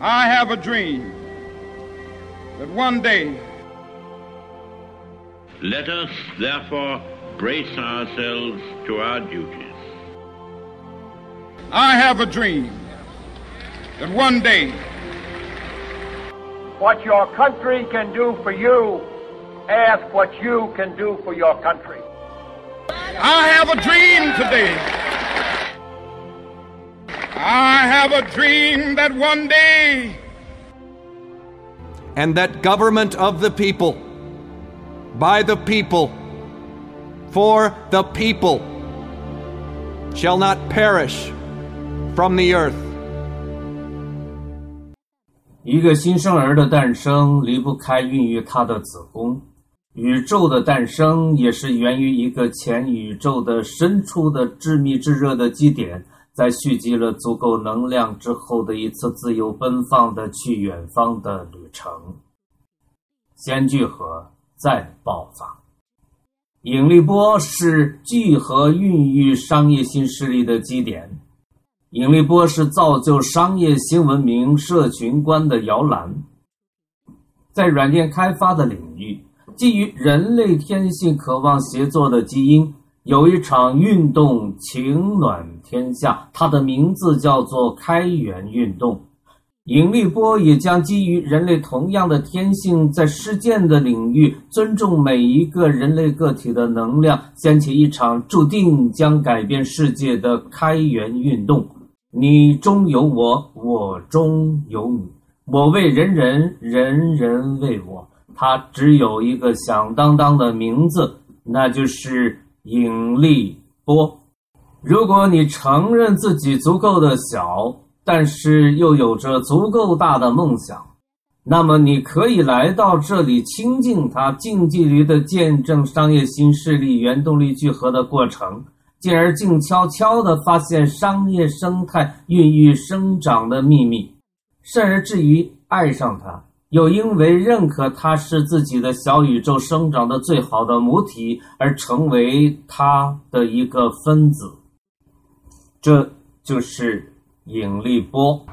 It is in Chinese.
I have a dream that one day. Let us therefore brace ourselves to our duties. I have a dream that one day. What your country can do for you, ask what you can do for your country. I have a dream today. I have a dream that one day. And that government of the people, by the people, for the people, shall not perish from the earth. 一个新生儿的诞生离不开孕育他的子宫， 宇宙的诞生也是源于一个前宇宙的深处的致密炙热的基点，在蓄积了足够能量之后的一次自由奔放的去远方的旅程。先聚合，再爆发。引力波是聚合孕育商业新势力的基点。引力波是造就商业新文明社群观的摇篮。在软件开发的领域，基于人类天性渴望协作的基因，有一场运动情暖天下，它的名字叫做开源运动。引力波也将基于人类同样的天性，在实践的领域尊重每一个人类个体的能量，掀起一场注定将改变世界的开源运动。你中有我，我中有你，我为人人，人人为我。它只有一个响当当的名字，那就是引力波。如果你承认自己足够的小，但是又有着足够大的梦想，那么你可以来到这里亲近它，近距离的见证商业新势力原动力聚合的过程。进而静悄悄地发现商业生态孕育生长的秘密，甚而至于爱上它，又因为认可它是自己的小宇宙生长的最好的母体而成为它的一个分子。这就是引力波。